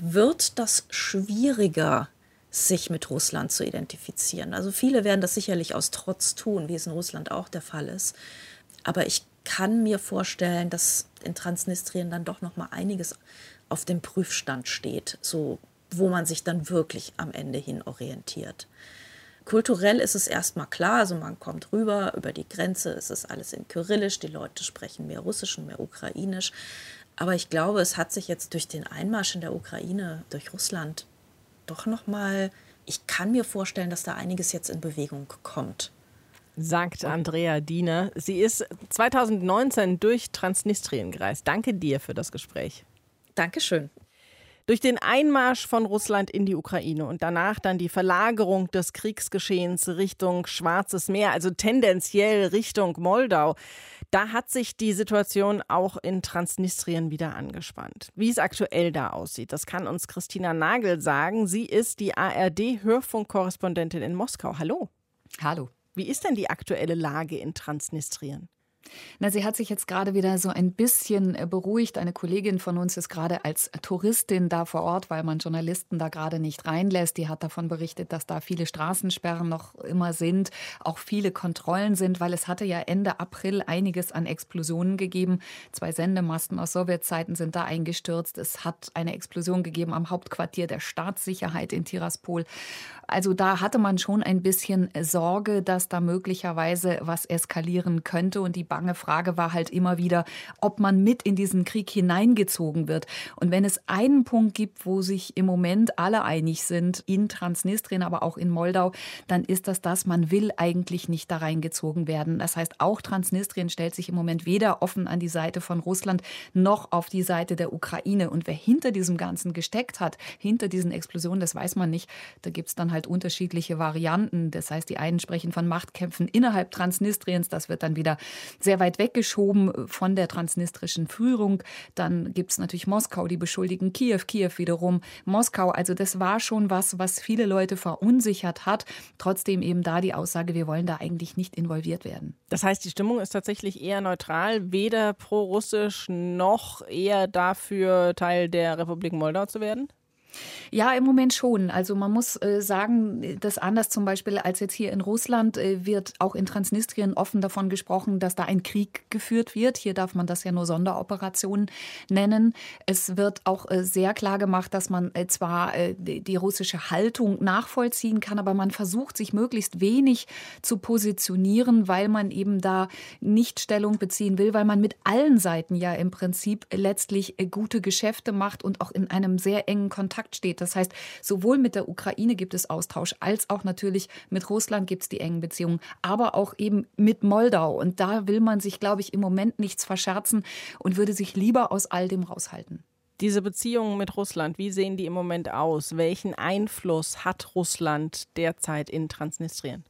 wird das schwieriger, sich mit Russland zu identifizieren. Also viele werden das sicherlich aus Trotz tun, wie es in Russland auch der Fall ist. Aber ich kann mir vorstellen, dass in Transnistrien dann doch noch mal einiges auf dem Prüfstand steht, so wo man sich dann wirklich am Ende hin orientiert. Kulturell ist es erstmal klar, also man kommt rüber über die Grenze, es ist alles in Kyrillisch, die Leute sprechen mehr Russisch und mehr Ukrainisch. Aber ich glaube, es hat sich jetzt durch den Einmarsch in der Ukraine, durch Russland, doch nochmal, ich kann mir vorstellen, dass da einiges jetzt in Bewegung kommt sagt Andrea Diener. Sie ist 2019 durch Transnistrien gereist. Danke dir für das Gespräch. Dankeschön. Durch den Einmarsch von Russland in die Ukraine und danach dann die Verlagerung des Kriegsgeschehens Richtung Schwarzes Meer, also tendenziell Richtung Moldau, da hat sich die Situation auch in Transnistrien wieder angespannt. Wie es aktuell da aussieht, das kann uns Christina Nagel sagen. Sie ist die ARD-Hörfunkkorrespondentin in Moskau. Hallo. Hallo. Wie ist denn die aktuelle Lage in Transnistrien? Na, sie hat sich jetzt gerade wieder so ein bisschen äh, beruhigt. Eine Kollegin von uns ist gerade als Touristin da vor Ort, weil man Journalisten da gerade nicht reinlässt. Die hat davon berichtet, dass da viele Straßensperren noch immer sind, auch viele Kontrollen sind, weil es hatte ja Ende April einiges an Explosionen gegeben. Zwei Sendemasten aus Sowjetzeiten sind da eingestürzt. Es hat eine Explosion gegeben am Hauptquartier der Staatssicherheit in Tiraspol. Also da hatte man schon ein bisschen Sorge, dass da möglicherweise was eskalieren könnte. Und die bange Frage war halt immer wieder, ob man mit in diesen Krieg hineingezogen wird. Und wenn es einen Punkt gibt, wo sich im Moment alle einig sind, in Transnistrien, aber auch in Moldau, dann ist das das, man will eigentlich nicht da reingezogen werden. Das heißt, auch Transnistrien stellt sich im Moment weder offen an die Seite von Russland noch auf die Seite der Ukraine. Und wer hinter diesem Ganzen gesteckt hat, hinter diesen Explosionen, das weiß man nicht. Da gibt es dann halt unterschiedliche Varianten. Das heißt, die einen sprechen von Machtkämpfen innerhalb Transnistriens. Das wird dann wieder sehr weit weggeschoben von der transnistrischen Führung. Dann gibt es natürlich Moskau, die beschuldigen Kiew, Kiew wiederum Moskau. Also das war schon was, was viele Leute verunsichert hat. Trotzdem eben da die Aussage, wir wollen da eigentlich nicht involviert werden. Das heißt, die Stimmung ist tatsächlich eher neutral, weder pro-russisch noch eher dafür, Teil der Republik Moldau zu werden? Ja, im Moment schon. Also man muss äh, sagen, dass anders zum Beispiel als jetzt hier in Russland äh, wird auch in Transnistrien offen davon gesprochen, dass da ein Krieg geführt wird. Hier darf man das ja nur Sonderoperationen nennen. Es wird auch äh, sehr klar gemacht, dass man äh, zwar äh, die russische Haltung nachvollziehen kann, aber man versucht sich möglichst wenig zu positionieren, weil man eben da nicht Stellung beziehen will, weil man mit allen Seiten ja im Prinzip letztlich äh, gute Geschäfte macht und auch in einem sehr engen Kontakt Kontakt steht. Das heißt, sowohl mit der Ukraine gibt es Austausch, als auch natürlich mit Russland gibt es die engen Beziehungen, aber auch eben mit Moldau. Und da will man sich, glaube ich, im Moment nichts verscherzen und würde sich lieber aus all dem raushalten. Diese Beziehungen mit Russland, wie sehen die im Moment aus? Welchen Einfluss hat Russland derzeit in Transnistrien?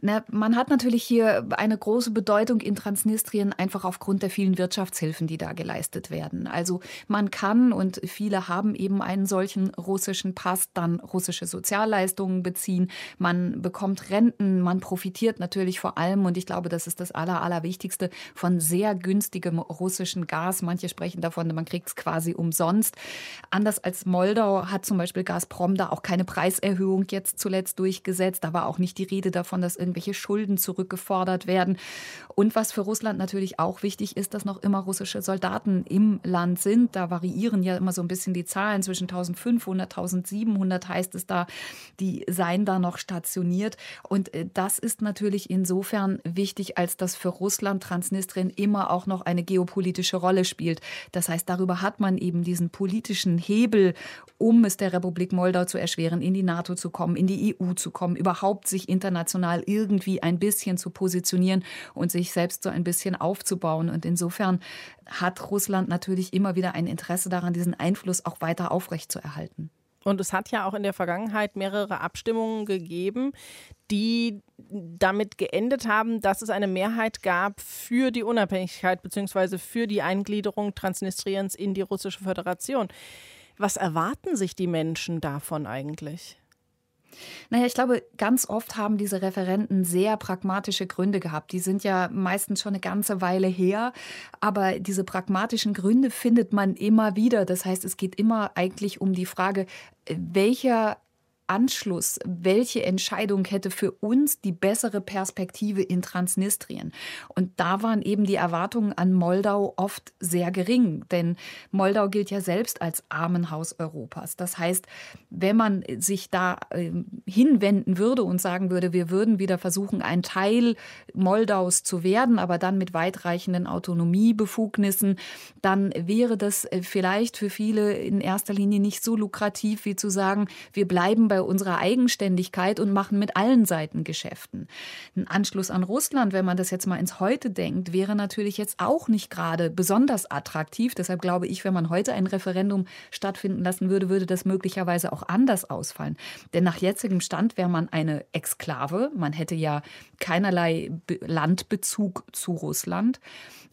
Na, man hat natürlich hier eine große Bedeutung in Transnistrien einfach aufgrund der vielen Wirtschaftshilfen, die da geleistet werden. Also man kann und viele haben eben einen solchen russischen Pass, dann russische Sozialleistungen beziehen. Man bekommt Renten, man profitiert natürlich vor allem und ich glaube, das ist das Aller, Allerwichtigste von sehr günstigem russischen Gas. Manche sprechen davon, man kriegt es quasi umsonst. Anders als Moldau hat zum Beispiel Gazprom da auch keine Preiserhöhung jetzt zuletzt durchgesetzt. Da war auch nicht die Rede davon davon, dass irgendwelche Schulden zurückgefordert werden. Und was für Russland natürlich auch wichtig ist, dass noch immer russische Soldaten im Land sind. Da variieren ja immer so ein bisschen die Zahlen. Zwischen 1500, 1700 heißt es da, die seien da noch stationiert. Und äh, das ist natürlich insofern wichtig, als dass für Russland Transnistrien immer auch noch eine geopolitische Rolle spielt. Das heißt, darüber hat man eben diesen politischen Hebel, um es der Republik Moldau zu erschweren, in die NATO zu kommen, in die EU zu kommen, überhaupt sich international international irgendwie ein bisschen zu positionieren und sich selbst so ein bisschen aufzubauen. Und insofern hat Russland natürlich immer wieder ein Interesse daran, diesen Einfluss auch weiter aufrechtzuerhalten. Und es hat ja auch in der Vergangenheit mehrere Abstimmungen gegeben, die damit geendet haben, dass es eine Mehrheit gab für die Unabhängigkeit bzw. für die Eingliederung Transnistriens in die Russische Föderation. Was erwarten sich die Menschen davon eigentlich? Naja, ich glaube, ganz oft haben diese Referenten sehr pragmatische Gründe gehabt. Die sind ja meistens schon eine ganze Weile her, aber diese pragmatischen Gründe findet man immer wieder. Das heißt, es geht immer eigentlich um die Frage, welcher Anschluss, welche Entscheidung hätte für uns die bessere Perspektive in Transnistrien? Und da waren eben die Erwartungen an Moldau oft sehr gering, denn Moldau gilt ja selbst als Armenhaus Europas. Das heißt, wenn man sich da äh, hinwenden würde und sagen würde, wir würden wieder versuchen, ein Teil Moldaus zu werden, aber dann mit weitreichenden Autonomiebefugnissen, dann wäre das äh, vielleicht für viele in erster Linie nicht so lukrativ wie zu sagen, wir bleiben bei unserer, Eigenständigkeit und machen mit allen Seiten Geschäften. Ein Anschluss an Russland, wenn man das jetzt mal ins Heute denkt, wäre natürlich jetzt auch nicht gerade besonders attraktiv. Deshalb glaube ich, wenn man heute ein Referendum stattfinden lassen würde, würde das möglicherweise auch anders ausfallen. Denn nach jetzigem Stand wäre man eine Exklave. Man hätte ja keinerlei Landbezug zu Russland.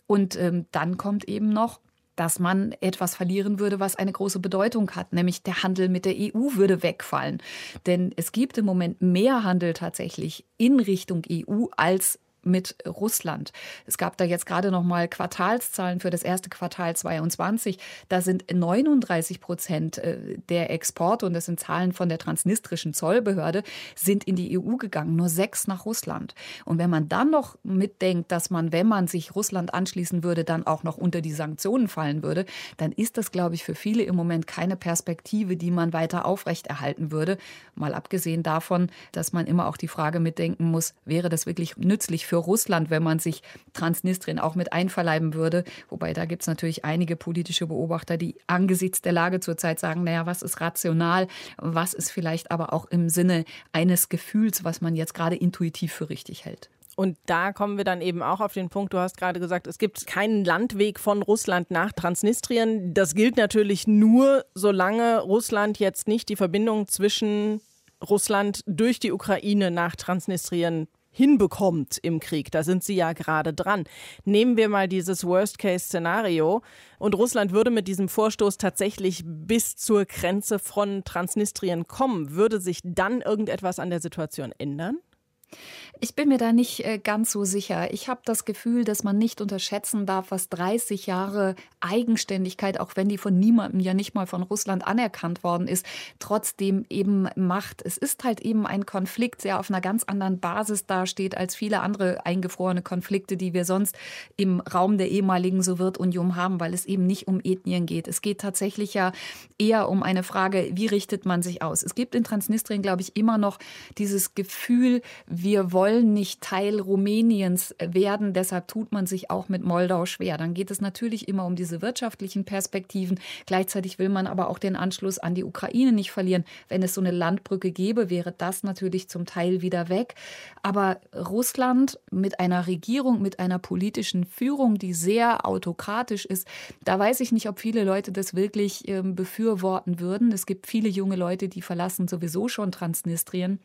Und ähm, dann kommt eben noch, dass man etwas verlieren würde, was eine große Bedeutung hat, nämlich der Handel mit der EU würde wegfallen. Denn es gibt im Moment mehr Handel tatsächlich in Richtung EU als mit Russland. Es gab da jetzt gerade noch mal Quartalszahlen für das erste Quartal 22. Da sind 39 Prozent äh, der Exporte, und das sind Zahlen von der transnistrischen Zollbehörde, sind in die EU gegangen, nur sechs nach Russland. Und wenn man dann noch mitdenkt, dass man, wenn man sich Russland anschließen würde, dann auch noch unter die Sanktionen fallen würde, dann ist das, glaube ich, für viele im Moment keine Perspektive, die man weiter aufrechterhalten würde. Mal abgesehen davon, dass man immer auch die Frage mitdenken muss, wäre das wirklich nützlich für Russland, wenn man sich Transnistrien auch mit einverleiben würde. Wobei da gibt es natürlich einige politische Beobachter, die angesichts der Lage zurzeit sagen, naja, was ist rational, was ist vielleicht aber auch im Sinne eines Gefühls, was man jetzt gerade intuitiv für richtig hält. Und da kommen wir dann eben auch auf den Punkt, du hast gerade gesagt, es gibt keinen Landweg von Russland nach Transnistrien. Das gilt natürlich nur, solange Russland jetzt nicht die Verbindung zwischen Russland durch die Ukraine nach Transnistrien hinbekommt im Krieg. Da sind sie ja gerade dran. Nehmen wir mal dieses Worst-Case-Szenario und Russland würde mit diesem Vorstoß tatsächlich bis zur Grenze von Transnistrien kommen. Würde sich dann irgendetwas an der Situation ändern? Ich bin mir da nicht äh, ganz so sicher. Ich habe das Gefühl, dass man nicht unterschätzen darf, was 30 Jahre Eigenständigkeit, auch wenn die von niemandem ja nicht mal von Russland anerkannt worden ist, trotzdem eben macht. Es ist halt eben ein Konflikt, der auf einer ganz anderen Basis dasteht als viele andere eingefrorene Konflikte, die wir sonst im Raum der ehemaligen Sowjetunion haben, weil es eben nicht um Ethnien geht. Es geht tatsächlich ja eher um eine Frage, wie richtet man sich aus? Es gibt in Transnistrien, glaube ich, immer noch dieses Gefühl, wir wollen nicht Teil Rumäniens werden, deshalb tut man sich auch mit Moldau schwer. Dann geht es natürlich immer um diese wirtschaftlichen Perspektiven. Gleichzeitig will man aber auch den Anschluss an die Ukraine nicht verlieren. Wenn es so eine Landbrücke gäbe, wäre das natürlich zum Teil wieder weg. Aber Russland mit einer Regierung, mit einer politischen Führung, die sehr autokratisch ist, da weiß ich nicht, ob viele Leute das wirklich äh, befürworten würden. Es gibt viele junge Leute, die verlassen sowieso schon Transnistrien.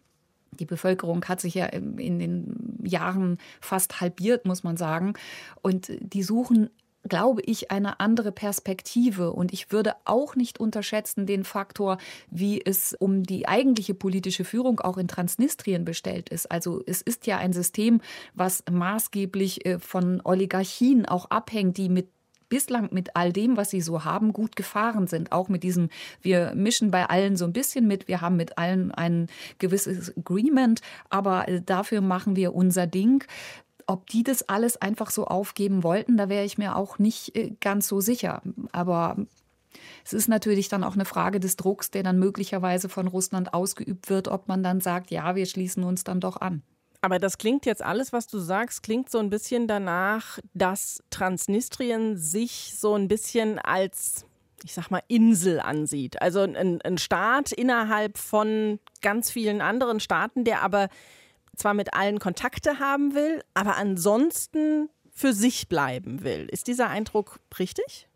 Die Bevölkerung hat sich ja in den Jahren fast halbiert, muss man sagen. Und die suchen glaube ich, eine andere Perspektive. Und ich würde auch nicht unterschätzen den Faktor, wie es um die eigentliche politische Führung auch in Transnistrien bestellt ist. Also es ist ja ein System, was maßgeblich äh, von Oligarchien auch abhängt, die mit bislang mit all dem, was sie so haben, gut gefahren sind. Auch mit diesem, wir mischen bei allen so ein bisschen mit, wir haben mit allen ein gewisses Agreement, aber äh, dafür machen wir unser Ding. Ob die das alles einfach so aufgeben wollten, da wäre ich mir auch nicht äh, ganz so sicher. Aber es ist natürlich dann auch eine Frage des Drucks, der dann möglicherweise von Russland ausgeübt wird, ob man dann sagt, ja, wir schließen uns dann doch an. Aber das klingt jetzt alles, was du sagst, klingt so ein bisschen danach, dass Transnistrien sich so ein bisschen als, ich sag mal, Insel ansieht. Also ein, ein Staat innerhalb von ganz vielen anderen Staaten, der aber zwar mit allen Kontakte haben will, aber ansonsten für sich bleiben will. Ist dieser Eindruck richtig?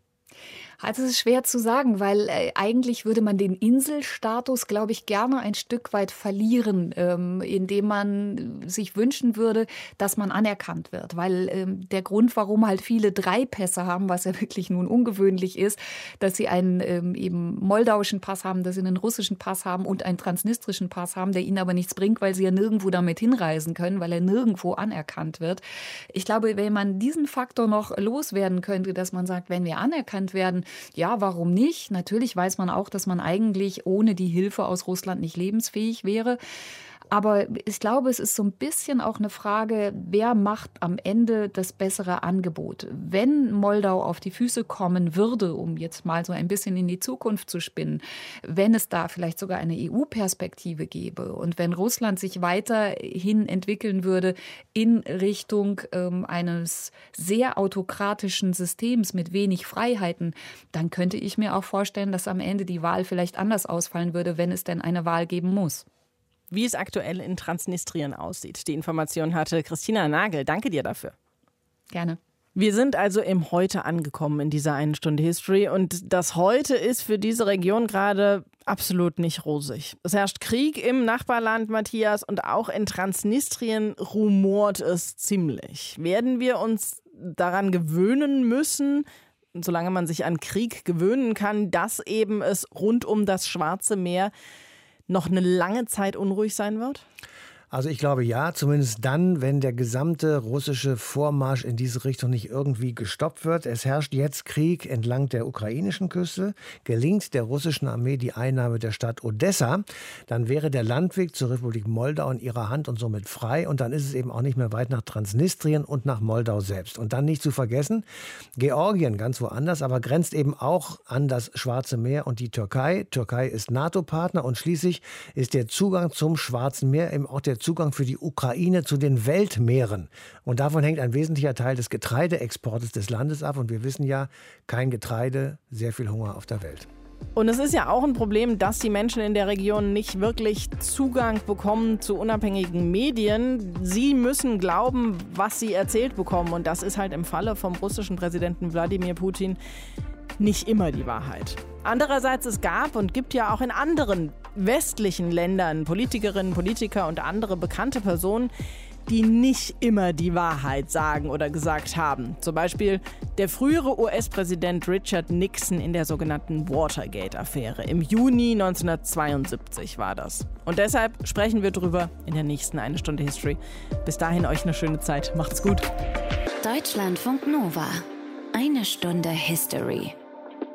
Also es ist schwer zu sagen, weil äh, eigentlich würde man den Inselstatus, glaube ich, gerne ein Stück weit verlieren, ähm, indem man sich wünschen würde, dass man anerkannt wird. Weil ähm, der Grund, warum halt viele drei Pässe haben, was ja (laughs) wirklich nun ungewöhnlich ist, dass sie einen ähm, eben moldauischen Pass haben, dass sie einen russischen Pass haben und einen transnistrischen Pass haben, der ihnen aber nichts bringt, weil sie ja nirgendwo damit hinreisen können, weil er nirgendwo anerkannt wird. Ich glaube, wenn man diesen Faktor noch loswerden könnte, dass man sagt, wenn wir anerkannt werden, ja, warum nicht? Natürlich weiß man auch, dass man eigentlich ohne die Hilfe aus Russland nicht lebensfähig wäre. Aber ich glaube, es ist so ein bisschen auch eine Frage, wer macht am Ende das bessere Angebot? Wenn Moldau auf die Füße kommen würde, um jetzt mal so ein bisschen in die Zukunft zu spinnen, wenn es da vielleicht sogar eine EU-Perspektive gäbe und wenn Russland sich weiterhin entwickeln würde in Richtung ähm, eines sehr autokratischen Systems mit wenig Freiheiten, dann könnte ich mir auch vorstellen, dass am Ende die Wahl vielleicht anders ausfallen würde, wenn es denn eine Wahl geben muss wie es aktuell in Transnistrien aussieht. Die Information hatte Christina Nagel. Danke dir dafür. Gerne. Wir sind also im Heute angekommen in dieser einen Stunde History und das Heute ist für diese Region gerade absolut nicht rosig. Es herrscht Krieg im Nachbarland Matthias und auch in Transnistrien rumort es ziemlich. Werden wir uns daran gewöhnen müssen, solange man sich an Krieg gewöhnen kann, dass eben es rund um das Schwarze Meer noch eine lange Zeit unruhig sein wird? Also ich glaube ja, zumindest dann, wenn der gesamte russische Vormarsch in diese Richtung nicht irgendwie gestoppt wird. Es herrscht jetzt Krieg entlang der ukrainischen Küste. Gelingt der russischen Armee die Einnahme der Stadt Odessa, dann wäre der Landweg zur Republik Moldau in ihrer Hand und somit frei. Und dann ist es eben auch nicht mehr weit nach Transnistrien und nach Moldau selbst. Und dann nicht zu vergessen, Georgien ganz woanders, aber grenzt eben auch an das Schwarze Meer und die Türkei. Türkei ist NATO-Partner und schließlich ist der Zugang zum Schwarzen Meer eben auch der Zugang für die Ukraine zu den Weltmeeren. Und davon hängt ein wesentlicher Teil des Getreideexportes des Landes ab. Und wir wissen ja, kein Getreide, sehr viel Hunger auf der Welt. Und es ist ja auch ein Problem, dass die Menschen in der Region nicht wirklich Zugang bekommen zu unabhängigen Medien. Sie müssen glauben, was sie erzählt bekommen. Und das ist halt im Falle vom russischen Präsidenten Wladimir Putin nicht immer die Wahrheit. Andererseits, es gab und gibt ja auch in anderen westlichen Ländern Politikerinnen, Politiker und andere bekannte Personen, die nicht immer die Wahrheit sagen oder gesagt haben. Zum Beispiel der frühere US-Präsident Richard Nixon in der sogenannten Watergate-Affäre. Im Juni 1972 war das. Und deshalb sprechen wir drüber in der nächsten Eine Stunde History. Bis dahin euch eine schöne Zeit. Macht's gut. Deutschlandfunk Nova. Eine Stunde History.